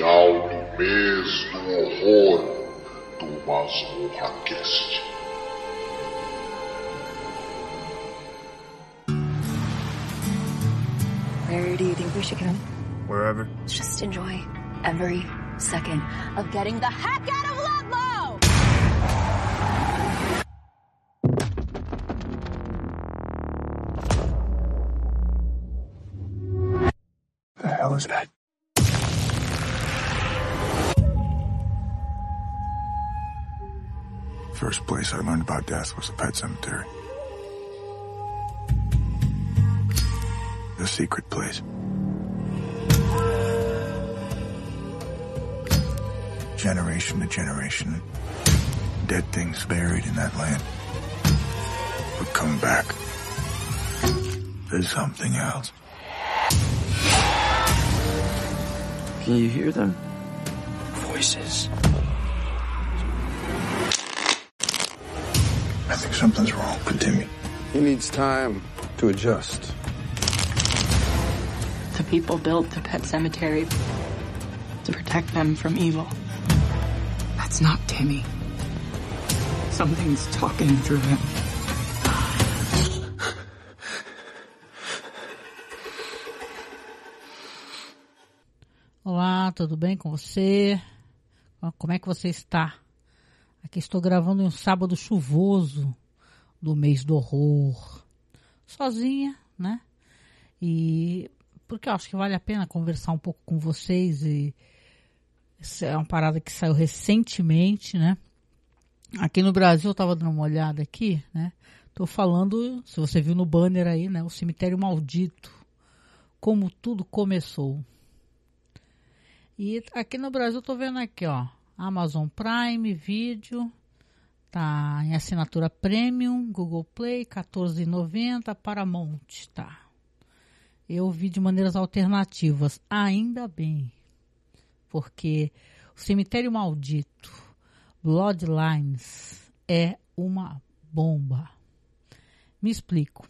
especial do mês do horror do Masmorra Cast. Where do you think we should go? Wherever. Just enjoy every second of getting the heck out of Ludlow! The hell is that? First place I learned about death was a pet cemetery. The secret place. Generation to generation, dead things buried in that land would come back as something else. Can you hear them? Voices. I think something's wrong with Timmy. He needs time to adjust. The people built the pet cemetery to protect them from evil. That's not Timmy. Something's talking through him. Olá, tudo bem com você? Como é que você está? Aqui estou gravando em um sábado chuvoso do mês do horror. Sozinha, né? E porque eu acho que vale a pena conversar um pouco com vocês e isso é uma parada que saiu recentemente, né? Aqui no Brasil, eu estava dando uma olhada aqui, né? Tô falando, se você viu no banner aí, né? O cemitério maldito. Como tudo começou. E aqui no Brasil, eu tô vendo aqui, ó. Amazon Prime Video. Tá em assinatura Premium, Google Play, R$14,90, Paramount, tá. Eu vi de maneiras alternativas, ainda bem. Porque o Cemitério Maldito, Bloodlines, é uma bomba. Me explico.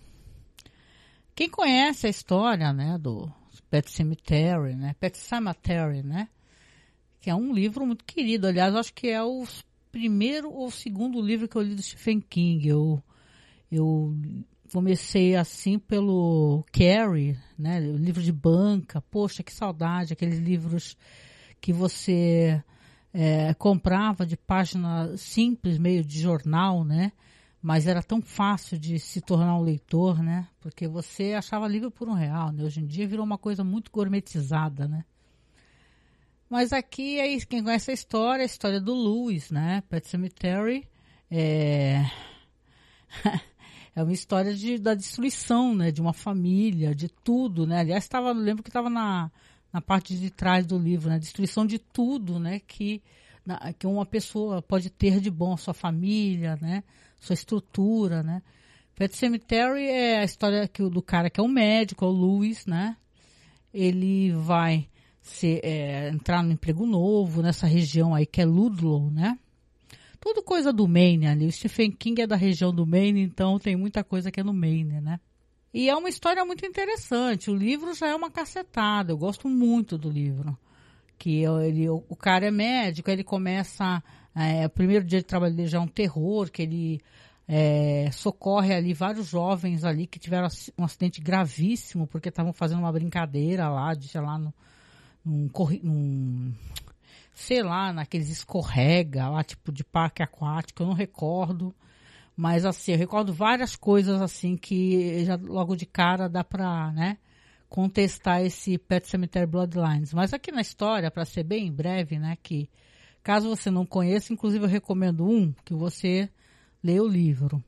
Quem conhece a história, né, do Pet Cemetery, né, Pet Cemetery, né, que é um livro muito querido. Aliás, acho que é o primeiro ou segundo livro que eu li do Stephen King. Eu, eu comecei assim pelo Carrie, né, o livro de banca. Poxa, que saudade, aqueles livros que você é, comprava de página simples, meio de jornal, né? Mas era tão fácil de se tornar um leitor, né? Porque você achava livro por um real, né? Hoje em dia virou uma coisa muito gourmetizada, né? Mas aqui é quem conhece a história, a história do Lewis, né? Pet Cemetery é, é uma história de, da destruição, né? De uma família, de tudo, né? Aliás, tava, lembro que estava na, na parte de trás do livro, né? Destruição de tudo, né? Que, na, que uma pessoa pode ter de bom, sua família, né? Sua estrutura, né? Pet Cemetery é a história que, do cara que é um médico, é o Lewis, né? Ele vai é, entrar no emprego novo nessa região aí que é Ludlow, né? Tudo coisa do Maine ali. O Stephen King é da região do Maine, então tem muita coisa que é no Maine, né? E é uma história muito interessante. O livro já é uma cacetada. Eu gosto muito do livro. Que ele, o, o cara é médico, ele começa. É, o primeiro dia de trabalho dele já é um terror, que ele é, socorre ali vários jovens ali que tiveram um acidente gravíssimo, porque estavam fazendo uma brincadeira lá, de, sei lá, no, num, num, sei lá, naqueles escorrega lá, tipo de parque aquático, eu não recordo. Mas assim, eu recordo várias coisas assim que já logo de cara dá pra, né, contestar esse Pet Cemetery Bloodlines. Mas aqui na história, para ser bem breve, né, que caso você não conheça, inclusive eu recomendo um, que você lê o livro.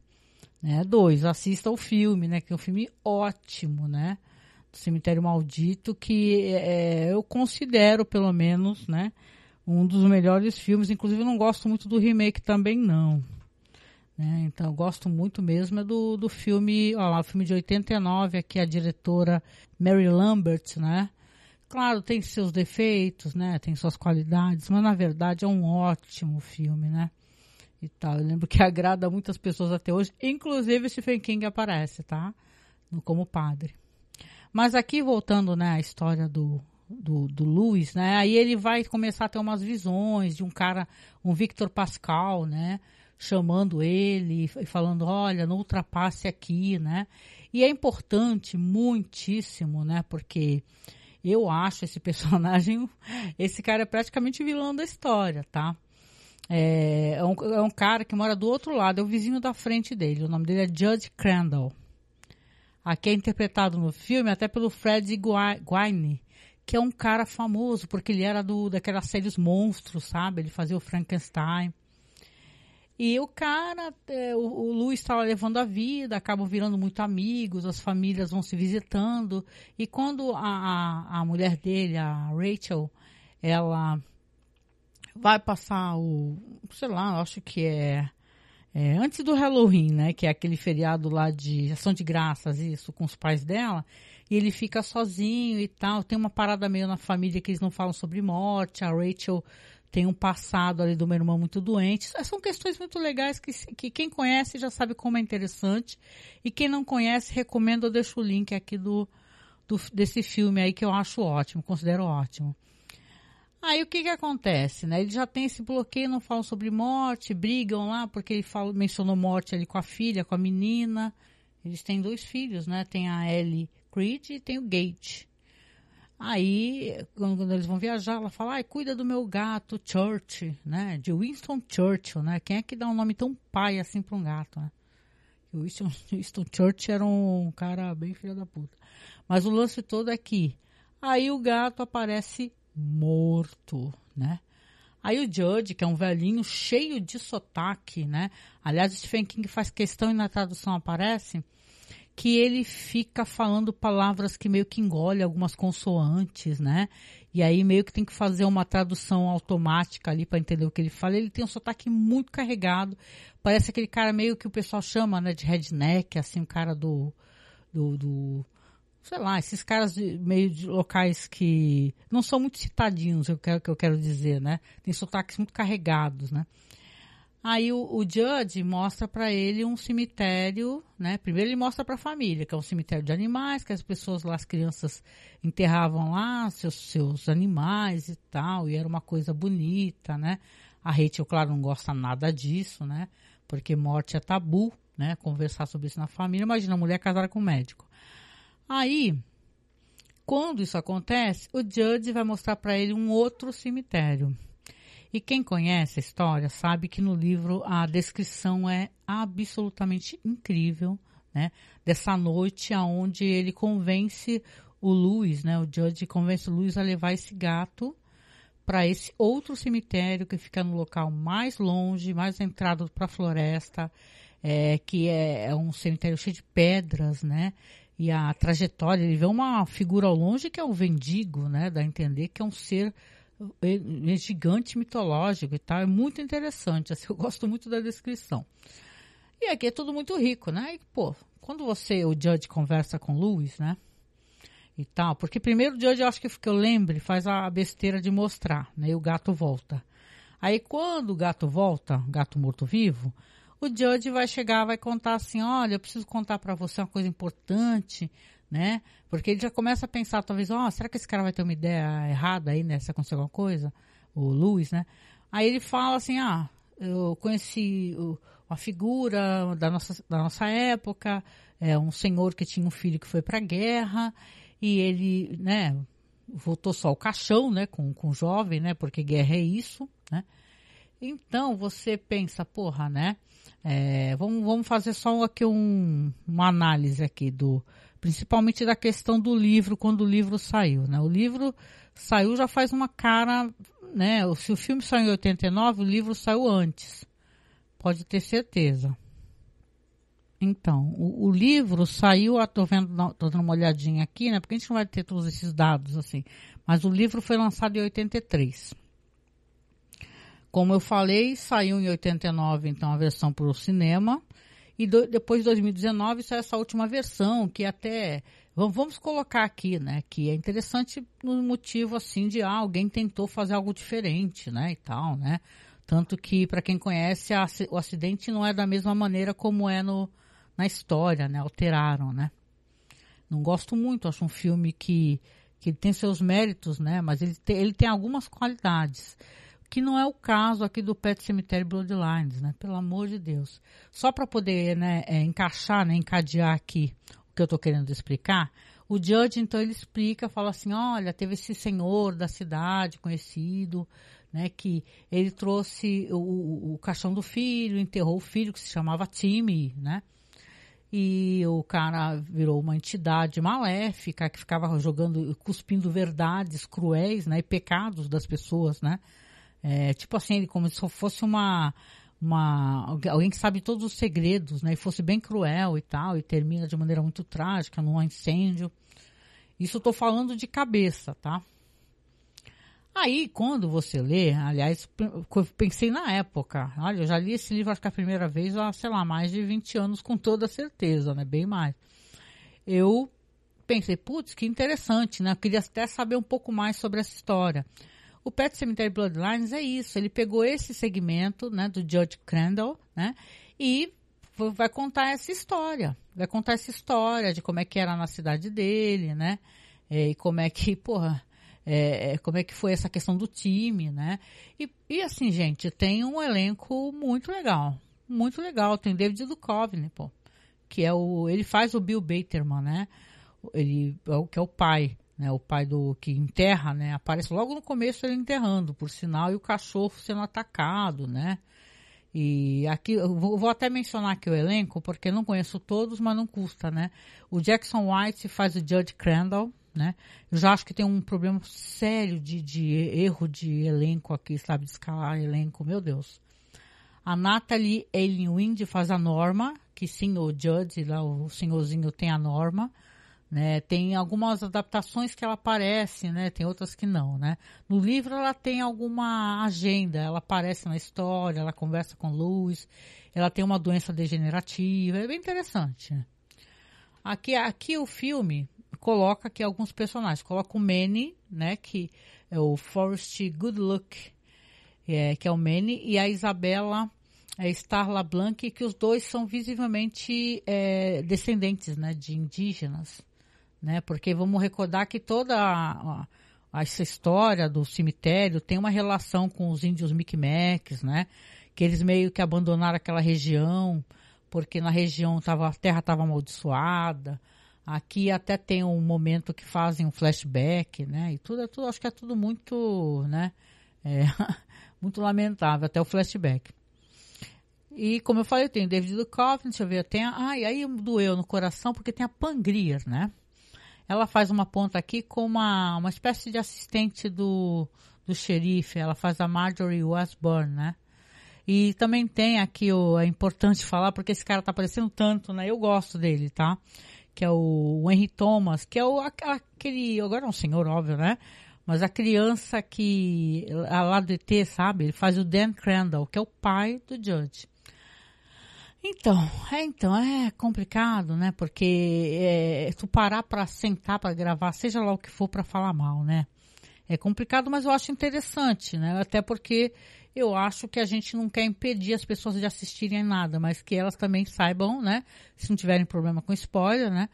Né? Dois, assista o filme, né, que é um filme ótimo, né, Cemitério Maldito, que é, eu considero, pelo menos, né, um dos melhores filmes. Inclusive, eu não gosto muito do remake também, não. Né? Então, eu gosto muito mesmo é do, do filme, lá, o filme de 89, aqui a diretora Mary Lambert, né? Claro, tem seus defeitos, né? Tem suas qualidades, mas na verdade é um ótimo filme, né? E tal. Eu lembro que agrada muitas pessoas até hoje, inclusive Stephen King aparece, tá? Como padre. Mas aqui, voltando, né, à história do, do, do Luiz, né, aí ele vai começar a ter umas visões de um cara, um Victor Pascal, né, chamando ele e falando, olha, não ultrapasse aqui, né, e é importante, muitíssimo, né, porque eu acho esse personagem, esse cara é praticamente vilão da história, tá? É, é, um, é um cara que mora do outro lado, é o vizinho da frente dele. O nome dele é Judge Crandall. Aqui é interpretado no filme até pelo Fred Guine, que é um cara famoso, porque ele era do, daquelas séries monstros, sabe? Ele fazia o Frankenstein. E o cara, é, o, o Lu estava levando a vida, acabam virando muito amigos, as famílias vão se visitando. E quando a, a, a mulher dele, a Rachel, ela vai passar o, sei lá, acho que é, é, antes do Halloween, né, que é aquele feriado lá de ação de graças, isso, com os pais dela, e ele fica sozinho e tal, tem uma parada meio na família que eles não falam sobre morte, a Rachel tem um passado ali do meu irmão muito doente. São questões muito legais que, que quem conhece já sabe como é interessante. E quem não conhece, recomendo, eu deixo o link aqui do, do desse filme aí que eu acho ótimo, considero ótimo. Aí o que que acontece, né? Ele já tem esse bloqueio, não falam sobre morte, brigam lá, porque ele fala, mencionou morte ali com a filha, com a menina. Eles têm dois filhos, né? Tem a Ellie Creed e tem o Gate. Aí, quando eles vão viajar, ela fala, ai, cuida do meu gato, Church, né? De Winston Churchill, né? Quem é que dá um nome tão pai assim para um gato, né? O Winston, Winston Churchill era um cara bem filho da puta. Mas o lance todo é que aí o gato aparece morto, né? Aí o Judge, que é um velhinho cheio de sotaque, né? Aliás, o Stephen King faz questão e na tradução aparece que ele fica falando palavras que meio que engole algumas consoantes, né? E aí meio que tem que fazer uma tradução automática ali para entender o que ele fala. Ele tem um sotaque muito carregado. Parece aquele cara meio que o pessoal chama, né, de redneck, assim, um cara do do, do sei lá, esses caras de, meio de locais que não são muito citadinhos, eu quero que eu quero dizer, né? Tem sotaques muito carregados, né? Aí o, o Judge mostra para ele um cemitério, né? Primeiro ele mostra para a família, que é um cemitério de animais, que as pessoas lá, as crianças enterravam lá seus, seus animais e tal, e era uma coisa bonita, né? A Rachel, claro, não gosta nada disso, né? Porque morte é tabu, né? Conversar sobre isso na família. Imagina, a mulher casada com um médico. Aí, quando isso acontece, o Judge vai mostrar para ele um outro cemitério e quem conhece a história sabe que no livro a descrição é absolutamente incrível, né? Dessa noite aonde ele convence o Luiz, né? O Judge convence o Luiz a levar esse gato para esse outro cemitério que fica no local mais longe, mais entrado para a floresta, é, que é, é, um cemitério cheio de pedras, né? E a trajetória, ele vê uma figura ao longe que é um vendigo, né? Dá a entender que é um ser é gigante mitológico e tal. É muito interessante. Assim, eu gosto muito da descrição. E aqui é tudo muito rico, né? E, pô, quando você, o Judge, conversa com o Lewis, né? E tal, porque primeiro o Judge, eu acho que, que eu lembre, faz a besteira de mostrar, né? E o gato volta. Aí quando o gato volta, gato morto-vivo, o Judge vai chegar, vai contar assim, olha, eu preciso contar para você uma coisa importante, né? Porque ele já começa a pensar, talvez, ó, oh, será que esse cara vai ter uma ideia errada aí, né? Se acontecer alguma coisa? O Luiz, né? Aí ele fala assim, ah, eu conheci uma figura da nossa, da nossa época, é um senhor que tinha um filho que foi para a guerra, e ele, né, voltou só o caixão, né, com, com o jovem, né, porque guerra é isso, né? Então você pensa, porra, né? É, vamos, vamos fazer só aqui um, uma análise aqui do, principalmente da questão do livro quando o livro saiu, né? O livro saiu já faz uma cara, né? Se o filme saiu em 89, o livro saiu antes. Pode ter certeza. Então, o, o livro saiu, estou vendo, tô dando uma olhadinha aqui, né? Porque a gente não vai ter todos esses dados assim. Mas o livro foi lançado em 83. Como eu falei, saiu em 89, então, a versão para o cinema. E do, depois de 2019 saiu essa última versão, que até. Vamos, vamos colocar aqui, né? Que é interessante no motivo assim de ah, alguém tentou fazer algo diferente, né? E tal, né? Tanto que, para quem conhece, a, o acidente não é da mesma maneira como é no, na história, né? Alteraram, né? Não gosto muito, acho um filme que, que tem seus méritos, né? Mas ele tem, ele tem algumas qualidades. Que não é o caso aqui do Pet Cemetery Bloodlines, né? Pelo amor de Deus. Só para poder né, é, encaixar, né, encadear aqui o que eu estou querendo explicar, o Judge, então, ele explica, fala assim, olha, teve esse senhor da cidade conhecido, né, que ele trouxe o, o, caixão do filho, enterrou o filho, que se chamava Timmy, né, e o cara virou uma entidade maléfica que ficava jogando, cuspindo verdades cruéis, né, e pecados das pessoas, né, é, tipo assim, como se fosse uma, uma, alguém que sabe todos os segredos, né, e fosse bem cruel e tal, e termina de maneira muito trágica num incêndio. Isso eu tô falando de cabeça, tá? Aí, quando você lê, aliás, pensei na época, olha, eu já li esse livro acho que a primeira vez há, sei lá, mais de 20 anos, com toda certeza, né? Bem mais. Eu pensei, putz, que interessante, né? Eu queria até saber um pouco mais sobre essa história. O Pet Cemetery Bloodlines é isso, ele pegou esse segmento, né, do Judge Crandall, né, e vai contar essa história, vai contar essa história de como é que era na cidade dele, né, é, e como é que, porra, é, é, como é que foi essa questão do time, né? E, e, assim, gente, tem um elenco muito legal, muito legal. Tem David Duchovny, pô, que é o, ele faz o Bill Baterman, né? Ele é o que é o pai, né? O pai do que enterra, né? Aparece logo no começo ele enterrando, por sinal, e o cachorro sendo atacado, né? E aqui, vou, vou, até mencionar aqui o elenco, porque não conheço todos, mas não custa, né? O Jackson White faz o Judge Crandall, né? Eu já acho que tem um problema sério de, de erro de elenco aqui, sabe? De escalar elenco, meu Deus. A Natalie Eileen faz a Norma, que sim, o Judge, lá o senhorzinho tem a Norma. Né? Tem algumas adaptações que ela aparece, né? Tem outras que não, né? No livro ela tem alguma agenda, ela aparece na história, ela conversa com Lewis, ela tem uma doença degenerativa, é bem interessante. Aqui, aqui o filme coloca aqui alguns personagens, coloca o Manny, né? Que é o Forrest Goodluck, é, que é o Manny, e a Isabela é Starla Blanc, que os dois são visivelmente é, descendentes, né? De indígenas né? Porque vamos recordar que toda a, a, essa história do cemitério tem uma relação com os índios Micmacs, né? Que eles meio que abandonaram aquela região porque na região tava, a terra estava amaldiçoada. Aqui até tem um momento que fazem um flashback, né? E tudo é tudo, acho que é tudo muito, né? É, muito lamentável, até o flashback. E como eu falei, tem David Duchovny, deixa eu ver, tem a, ai, aí doeu no coração porque tem a Pangrier, né? Ela faz uma ponta aqui com uma, uma espécie de assistente do, do xerife, ela faz a Marjorie Westburn, né? E também tem aqui, o, é importante falar, porque esse cara tá aparecendo tanto, né? Eu gosto dele, tá? Que é o, o Henry Thomas, que é o, aquele, agora é um senhor, óbvio, né? Mas a criança que, lá do ET, sabe? Ele faz o Dan Crandall, que é o pai do Judge. Então, é, então, é complicado, né? Porque é, tu parar para sentar para gravar, seja lá o que for para falar mal, né? É complicado, mas eu acho interessante, né? Até porque eu acho que a gente não quer impedir as pessoas de assistirem nada, mas que elas também saibam, né? Se não tiverem problema com spoiler, né?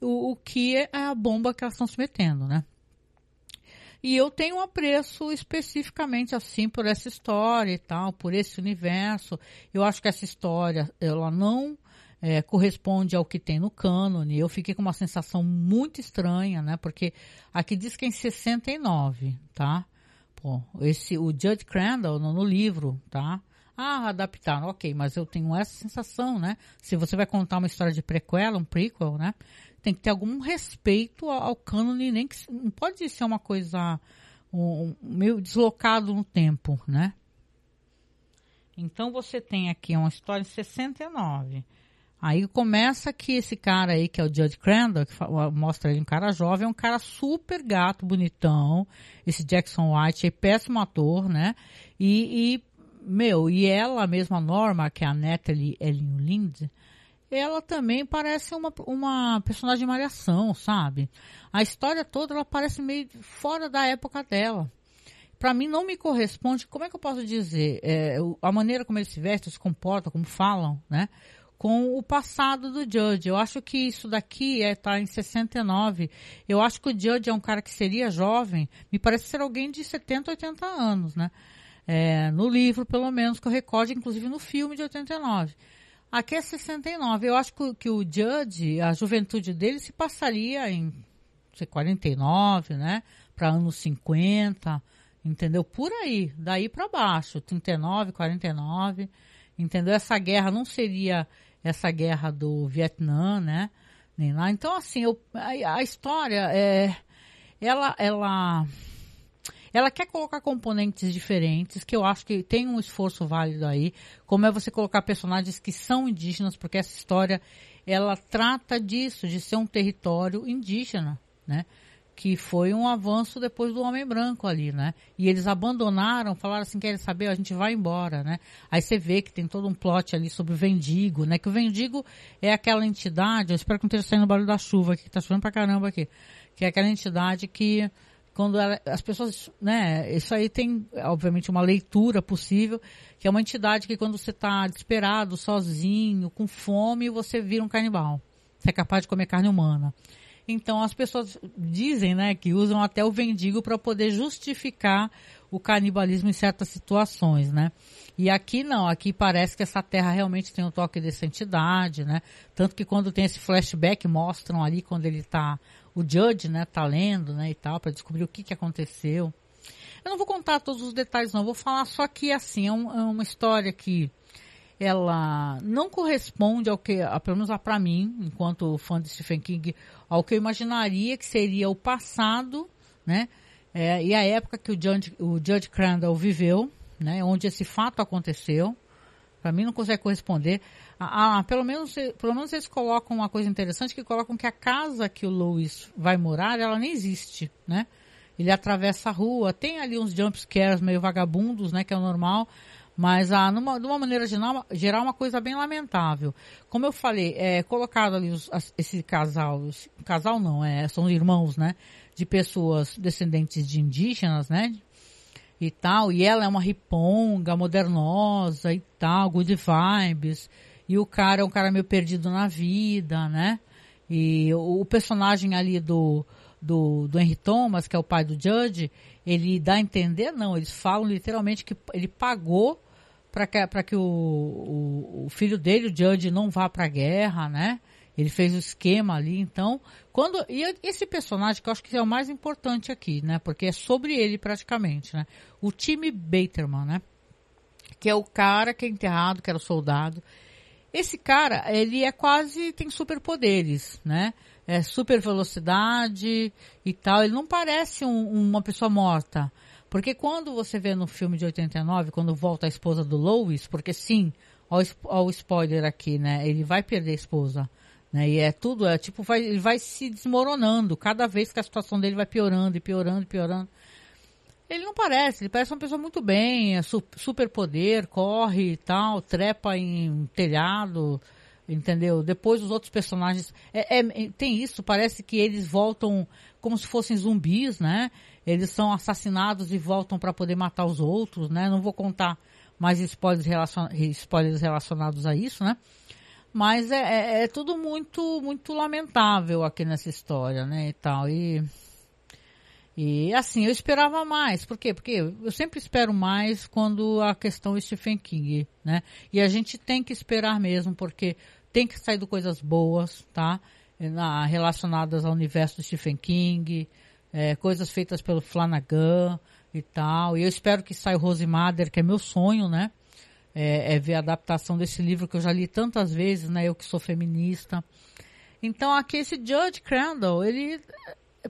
O, o que é a bomba que elas estão se metendo, né? E eu tenho um apreço especificamente assim por essa história e tal, por esse universo. Eu acho que essa história, ela não é, corresponde ao que tem no cânone. Eu fiquei com uma sensação muito estranha, né? Porque aqui diz que é em 69, tá? Pô, esse, o Judge Crandall no, no livro, tá? Ah, ok, mas eu tenho essa sensação, né? Se você vai contar uma história de prequel, um prequel, né? tem que ter algum respeito ao, ao cânone, nem que não pode ser uma coisa um, meio deslocado no tempo, né? Então você tem aqui uma história em 69. Aí começa que esse cara aí, que é o Judge Crandall, que mostra ele um cara jovem, é um cara super gato, bonitão. Esse Jackson White é péssimo ator, né? E, e meu, e ela, mesma Norma, que é a Natalie Ellen Lind, ela também parece uma, uma personagem de malhação, sabe? A história toda ela parece meio fora da época dela. Para mim não me corresponde, como é que eu posso dizer? É, a maneira como eles se vestem, se comportam, como falam, né? com o passado do Judge. Eu acho que isso daqui é tá em 69. Eu acho que o Judge é um cara que seria jovem, me parece ser alguém de 70, 80 anos, né? É, no livro, pelo menos, que eu recorde, inclusive no filme de 89. Aqui é 69. Eu acho que, que o Judge, a juventude dele se passaria em sei, 49, né? Para anos 50, entendeu? Por aí, daí para baixo, 39, 49, entendeu? Essa guerra não seria essa guerra do Vietnã, né? Nem lá. Então, assim, eu, a, a história é. Ela, ela, ela quer colocar componentes diferentes, que eu acho que tem um esforço válido aí, como é você colocar personagens que são indígenas, porque essa história, ela trata disso, de ser um território indígena, né? que foi um avanço depois do Homem Branco ali, né? E eles abandonaram, falaram assim, querem saber, a gente vai embora, né? Aí você vê que tem todo um plot ali sobre o Vendigo, né? Que o Vendigo é aquela entidade, eu espero que não esteja saindo o barulho da chuva aqui, que tá chovendo pra caramba aqui, que é aquela entidade que quando as pessoas, né, isso aí tem, obviamente, uma leitura possível, que é uma entidade que quando você está desesperado, sozinho, com fome, você vira um canibal. Você é capaz de comer carne humana. Então as pessoas dizem, né, que usam até o vendigo para poder justificar o canibalismo em certas situações, né? E aqui não, aqui parece que essa terra realmente tem um toque de santidade, né? Tanto que quando tem esse flashback mostram ali quando ele tá, o Judge, né, tá lendo, né, e tal, para descobrir o que que aconteceu. Eu não vou contar todos os detalhes não, vou falar só que assim, é, um, é uma história que ela não corresponde ao que, pelo menos para mim, enquanto fã de Stephen King, ao que eu imaginaria que seria o passado, né? É, e a época que o Judge, o Judge Crandall viveu, né? Onde esse fato aconteceu. Para mim não consegue corresponder. Ah, ah, pelo menos, pelo menos eles colocam uma coisa interessante que colocam que a casa que o Louis vai morar, ela nem existe, né? Ele atravessa a rua, tem ali uns jump scares meio vagabundos, né? Que é o normal mas, ah, numa, de uma maneira geral, geral, uma coisa bem lamentável. Como eu falei, é colocado ali os, esse casal, casal não, é, são irmãos, né? De pessoas descendentes de indígenas, né? E tal, e ela é uma riponga, modernosa e tal, good vibes. E o cara é um cara meio perdido na vida, né? E o, o personagem ali do, do, do Henry Thomas, que é o pai do Judge, ele dá a entender, não, eles falam literalmente que ele pagou para que, que o, o, o, filho dele, o Judge, não vá para a guerra, né? Ele fez o esquema ali, então, quando e esse personagem que eu acho que é o mais importante aqui, né? Porque é sobre ele praticamente, né? O time Baterman, né? Que é o cara que é enterrado, que era soldado. Esse cara, ele é quase tem superpoderes, né? É super velocidade e tal. Ele não parece um, uma pessoa morta. Porque quando você vê no filme de 89, quando volta a esposa do Lois, porque sim, olha o spoiler aqui, né? Ele vai perder a esposa. Né? E é tudo, é tipo, vai, ele vai se desmoronando cada vez que a situação dele vai piorando e piorando e piorando. Ele não parece, ele parece uma pessoa muito bem, é super poder, corre e tal, trepa em telhado, entendeu? Depois os outros personagens. É, é, tem isso, parece que eles voltam como se fossem zumbis, né? Eles são assassinados e voltam para poder matar os outros, né? Não vou contar mais spoilers, relacion... spoilers relacionados a isso, né? Mas é, é, é, tudo muito, muito lamentável aqui nessa história, né? E tal. E, e assim, eu esperava mais. Por quê? Porque eu sempre espero mais quando a questão é Stephen King, né? E a gente tem que esperar mesmo, porque tem que sair de coisas boas, tá? Na, relacionadas ao universo do Stephen King, é, coisas feitas pelo Flanagan e tal. E eu espero que saia o que é meu sonho, né? É, é, ver a adaptação desse livro que eu já li tantas vezes, né? Eu que sou feminista. Então aqui esse Judge Crandall, ele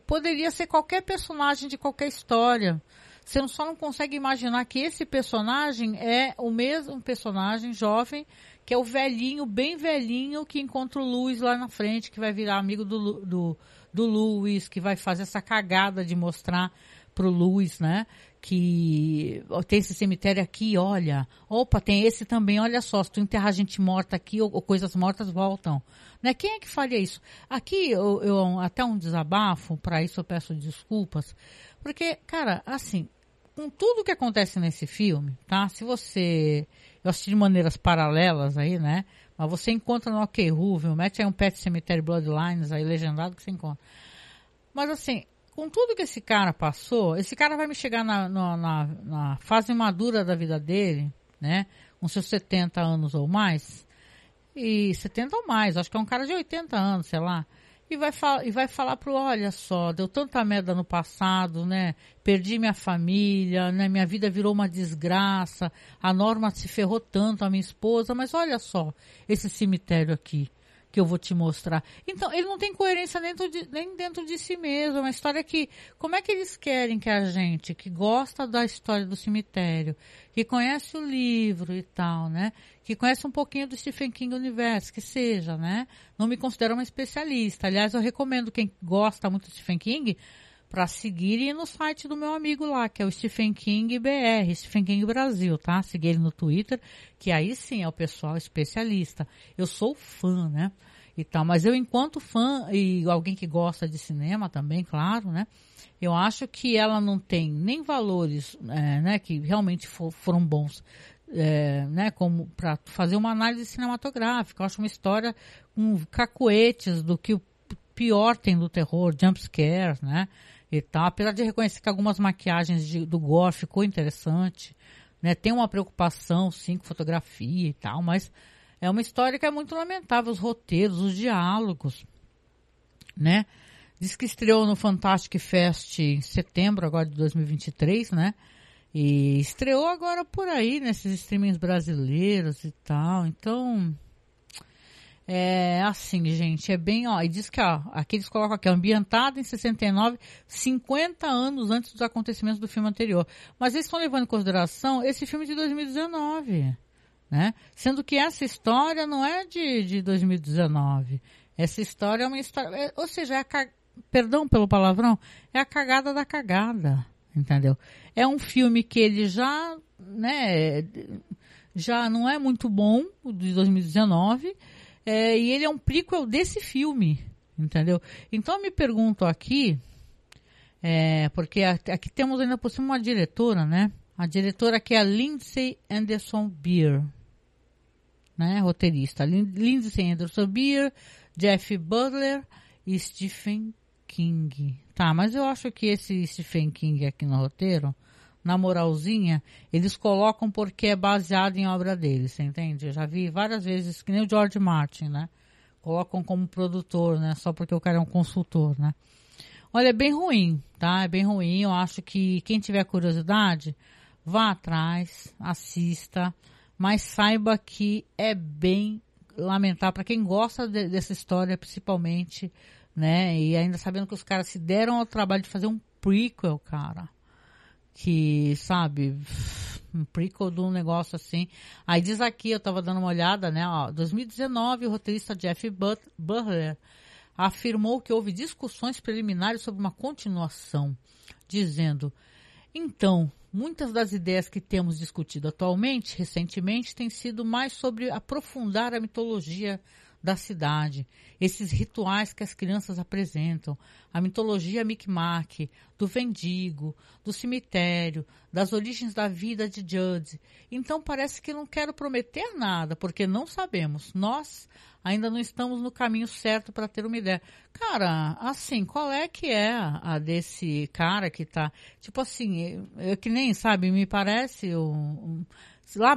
poderia ser qualquer personagem de qualquer história. Você só não consegue imaginar que esse personagem é o mesmo personagem jovem, que é o velhinho, bem velhinho, que encontra o Luiz lá na frente, que vai virar amigo do, do, do Luiz, que vai fazer essa cagada de mostrar pro Luiz, né? Que tem esse cemitério aqui, olha. Opa, tem esse também, olha só. Se tu enterrar gente morta aqui, ou, ou coisas mortas voltam. Né? Quem é que faria isso? Aqui, eu, eu até um desabafo, para isso eu peço desculpas. Porque, cara, assim, com tudo que acontece nesse filme, tá? Se você. Eu assisti de maneiras paralelas aí, né? Mas você encontra no OK viu? Mete aí um Pet Cemetery Bloodlines aí legendado que você encontra. Mas assim, com tudo que esse cara passou, esse cara vai me chegar na, na, na, na fase madura da vida dele, né? Com seus 70 anos ou mais. E 70 ou mais, acho que é um cara de 80 anos, sei lá e vai, e vai falar pro, olha só, deu tanta merda no passado, né? Perdi minha família, né? Minha vida virou uma desgraça, a Norma se ferrou tanto, a minha esposa, mas olha só, esse cemitério aqui que eu vou te mostrar. Então, ele não tem coerência dentro de, nem dentro de si mesmo. É uma história que, como é que eles querem que a gente, que gosta da história do cemitério, que conhece o livro e tal, né? Que conhece um pouquinho do Stephen King Universo, que seja, né? Não me considero uma especialista. Aliás, eu recomendo quem gosta muito do Stephen King, para seguir e no site do meu amigo lá, que é o Stephen King BR, Stephen King Brasil, tá? Seguir ele no Twitter, que aí sim é o pessoal especialista. Eu sou fã, né? E tal, mas eu enquanto fã e alguém que gosta de cinema também, claro, né? Eu acho que ela não tem nem valores, é, né? Que realmente for, foram bons, é, né? Como para fazer uma análise cinematográfica. Eu acho uma história com cacoetes do que o pior tem do terror, jump scares, né? E tal. Apesar de reconhecer que algumas maquiagens de, do Gore ficou interessante, né? Tem uma preocupação, sim, com fotografia e tal, mas é uma história que é muito lamentável, os roteiros, os diálogos, né? Diz que estreou no Fantastic Fest em setembro agora de 2023, né? E estreou agora por aí, nesses streamings brasileiros e tal. Então, é assim, gente, é bem, ó, e diz que, ó, aqui eles colocam aqui, ambientado em 69, 50 anos antes dos acontecimentos do filme anterior. Mas eles estão levando em consideração esse filme de 2019, né? Sendo que essa história não é de, de 2019. Essa história é uma história, é, ou seja, é a, perdão pelo palavrão, é a cagada da cagada, entendeu? É um filme que ele já, né, já não é muito bom, o de 2019, é, e ele é um prequel desse filme, entendeu? Então eu me pergunto aqui, é, porque aqui temos ainda por cima uma diretora, né? A diretora que é a Lindsay Anderson Beer, né? Roteirista. Lindsay Anderson Beer, Jeff Butler e Stephen King. Tá, mas eu acho que esse Stephen King aqui no roteiro na moralzinha, eles colocam porque é baseado em obra deles, você entende? Eu já vi várias vezes, que nem o George Martin, né? Colocam como produtor, né? Só porque o cara é um consultor, né? Olha, é bem ruim, tá? É bem ruim. Eu acho que quem tiver curiosidade, vá atrás, assista, mas saiba que é bem lamentável para quem gosta de, dessa história, principalmente, né? E ainda sabendo que os caras se deram ao trabalho de fazer um prequel, cara que, sabe, um prequel de um negócio assim. Aí diz aqui, eu tava dando uma olhada, né, ó, 2019, o roteirista Jeff Butler afirmou que houve discussões preliminares sobre uma continuação, dizendo: "Então, muitas das ideias que temos discutido atualmente, recentemente, têm sido mais sobre aprofundar a mitologia da cidade, esses rituais que as crianças apresentam, a mitologia Micmac, do vendigo, do cemitério, das origens da vida de Judd. Então parece que não quero prometer nada, porque não sabemos. Nós ainda não estamos no caminho certo para ter uma ideia. Cara, assim, qual é que é a desse cara que tá, tipo assim, é que nem, sabe, me parece um, um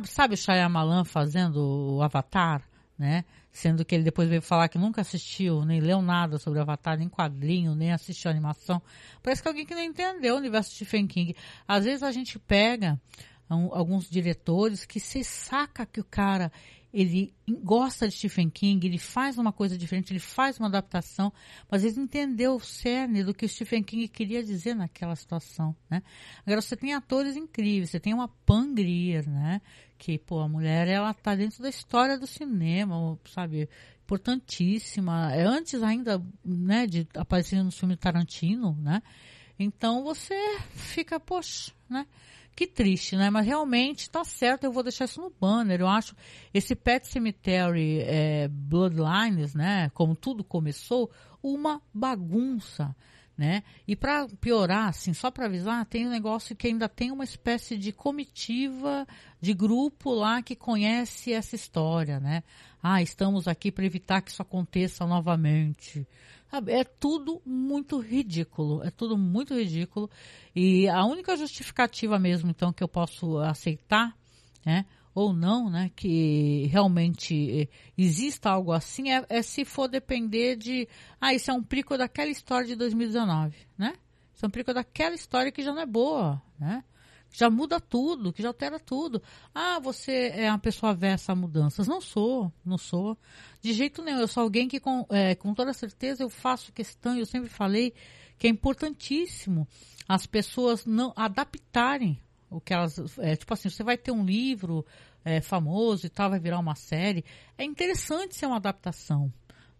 sabe o Shyamalan fazendo o Avatar, né? Sendo que ele depois veio falar que nunca assistiu, nem leu nada sobre Avatar, nem quadrinho, nem assistiu animação. Parece que alguém que não entendeu o universo de Stephen King. Às vezes a gente pega um, alguns diretores que se saca que o cara ele gosta de Stephen King, ele faz uma coisa diferente, ele faz uma adaptação, mas ele entendeu o cerne do que o Stephen King queria dizer naquela situação, né? Agora você tem atores incríveis, você tem uma Pam Grier, né? Que, pô, a mulher, ela tá dentro da história do cinema, sabe? Importantíssima. É antes ainda, né, de aparecer no filme Tarantino, né? Então você fica, poxa, né? Que triste, né? Mas realmente tá certo, eu vou deixar isso no banner. Eu acho esse Pet Cemetery é, Bloodlines, né? Como tudo começou, uma bagunça. Né? E para piorar, assim, só para avisar, tem um negócio que ainda tem uma espécie de comitiva de grupo lá que conhece essa história, né? Ah, estamos aqui para evitar que isso aconteça novamente. É tudo muito ridículo, é tudo muito ridículo. E a única justificativa mesmo, então, que eu posso aceitar, né? Ou não, né, que realmente eh, exista algo assim, é, é, se for depender de, ah, isso é um prico daquela história de 2019, né? Isso é um prico daquela história que já não é boa, né? Já muda tudo, que já altera tudo. Ah, você é uma pessoa avessa a mudanças. Não sou, não sou. De jeito nenhum. Eu sou alguém que, com, é, com toda certeza, eu faço questão, eu sempre falei que é importantíssimo as pessoas não adaptarem o que elas. É, tipo assim, você vai ter um livro é, famoso e tal, vai virar uma série. É interessante ser uma adaptação.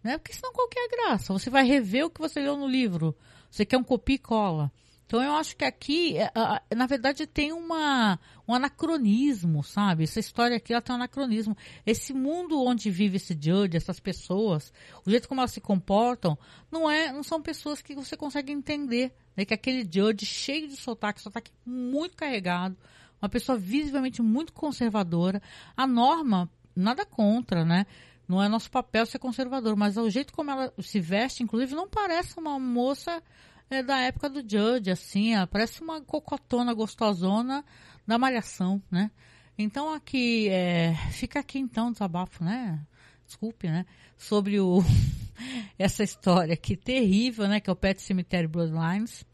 Né? Porque senão qualquer graça. Você vai rever o que você leu no livro. Você quer um copia e cola. Então eu acho que aqui, é, na verdade, tem uma, um anacronismo, sabe? Essa história aqui ela tem um anacronismo. Esse mundo onde vive esse Judge, essas pessoas, o jeito como elas se comportam, não é, não são pessoas que você consegue entender. Né? Que aquele Judge cheio de sotaque, sotaque muito carregado, uma pessoa visivelmente muito conservadora. A norma, nada contra, né? Não é nosso papel ser conservador, mas o jeito como ela se veste, inclusive, não parece uma moça é, da época do Judge, assim, ela parece uma cocotona gostosona da malhação, né? Então aqui, é, fica aqui então o desabafo, né? Desculpe, né? Sobre o, essa história aqui terrível, né? Que é o Pet Cemetery Bloodlines.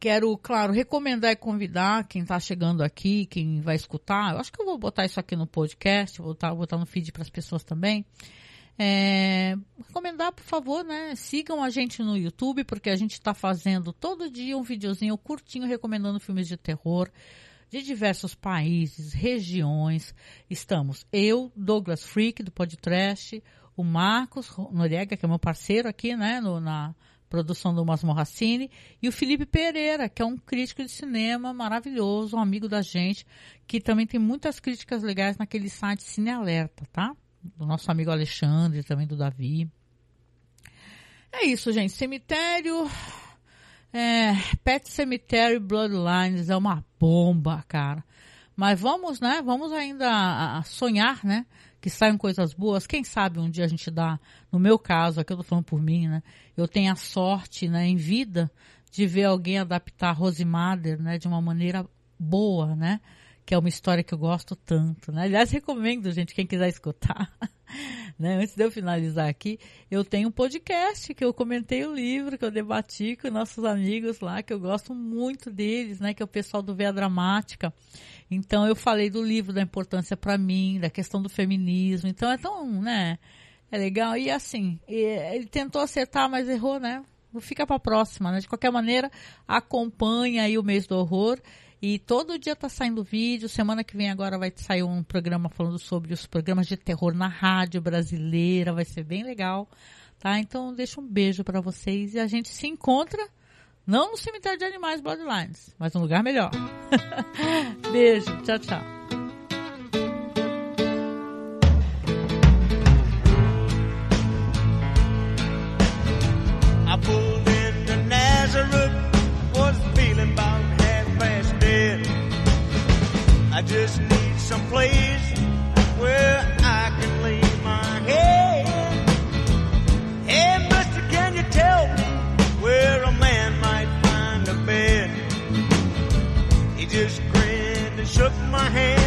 Quero, claro, recomendar e convidar quem está chegando aqui, quem vai escutar. Eu acho que eu vou botar isso aqui no podcast, vou botar, botar no feed para as pessoas também. É, recomendar, por favor, né? Sigam a gente no YouTube, porque a gente está fazendo todo dia um videozinho curtinho recomendando filmes de terror de diversos países, regiões. Estamos eu, Douglas Freak, do Podcast, o Marcos Noriega, que é meu parceiro aqui, né, no, na produção do Masmorra Cine, e o Felipe Pereira, que é um crítico de cinema maravilhoso, um amigo da gente, que também tem muitas críticas legais naquele site Cine Alerta, tá? do nosso amigo Alexandre, também do Davi. É isso, gente. Cemitério. É, Pet Cemetery Bloodlines é uma bomba, cara. Mas vamos, né? Vamos ainda sonhar, né? Que saiam coisas boas. Quem sabe um dia a gente dá, no meu caso, aqui eu tô falando por mim, né? Eu tenho a sorte, né, em vida, de ver alguém adaptar Rose né, de uma maneira boa, né? Que é uma história que eu gosto tanto, né? Aliás, recomendo, gente, quem quiser escutar. né? Antes de eu finalizar aqui, eu tenho um podcast que eu comentei o livro, que eu debati com nossos amigos lá, que eu gosto muito deles, né? Que é o pessoal do Veia Dramática. Então, eu falei do livro, da importância para mim, da questão do feminismo. Então, é tão, né? É legal. E assim, ele tentou acertar, mas errou, né? Fica para próxima, né? De qualquer maneira, acompanha aí o mês do horror. E todo dia tá saindo vídeo. Semana que vem agora vai sair um programa falando sobre os programas de terror na rádio brasileira. Vai ser bem legal, tá? Então deixa um beijo para vocês e a gente se encontra não no cemitério de animais Bloodlines, mas num lugar melhor. beijo, tchau, tchau. Just need some place where I can lay my head. Hey, mister, can you tell me where a man might find a bed? He just grinned and shook my hand.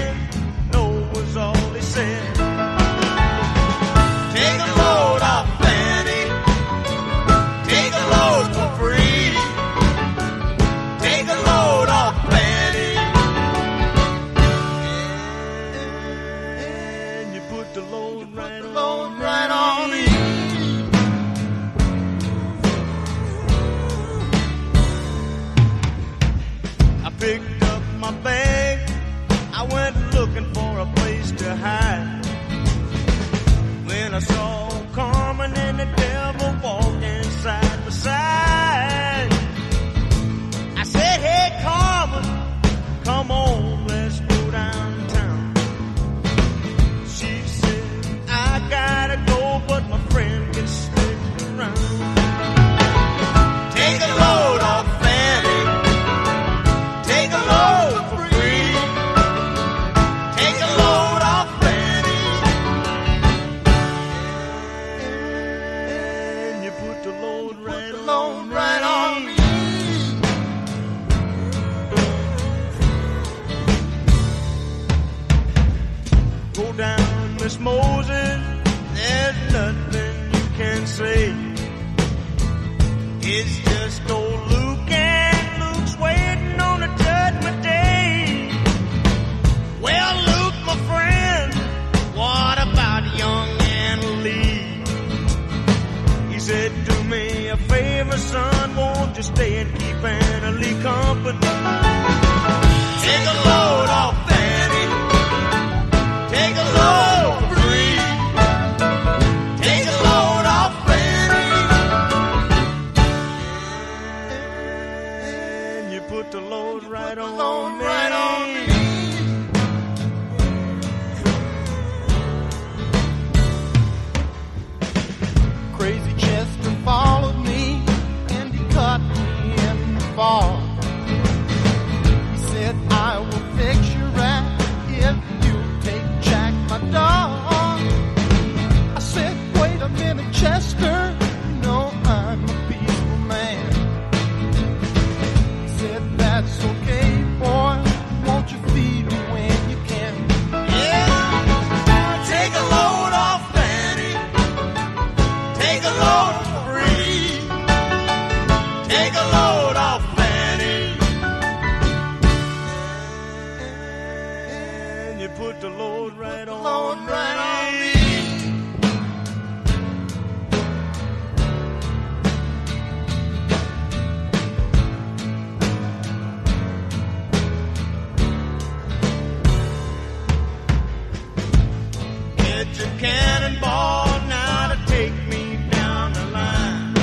It's a cannonball now to take me down the line.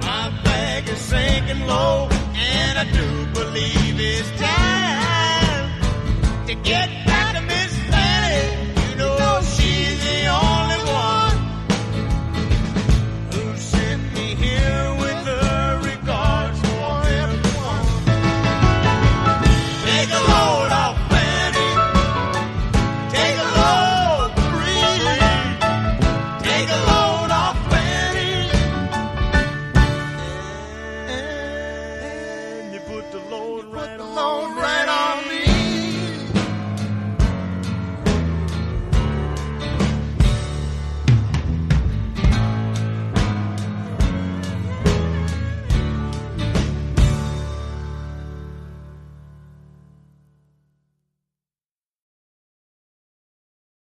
My flag is sinking low, and I do believe it's time to get.